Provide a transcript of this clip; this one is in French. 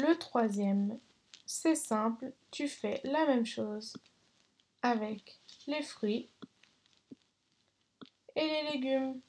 Le troisième, c'est simple, tu fais la même chose avec les fruits et les légumes.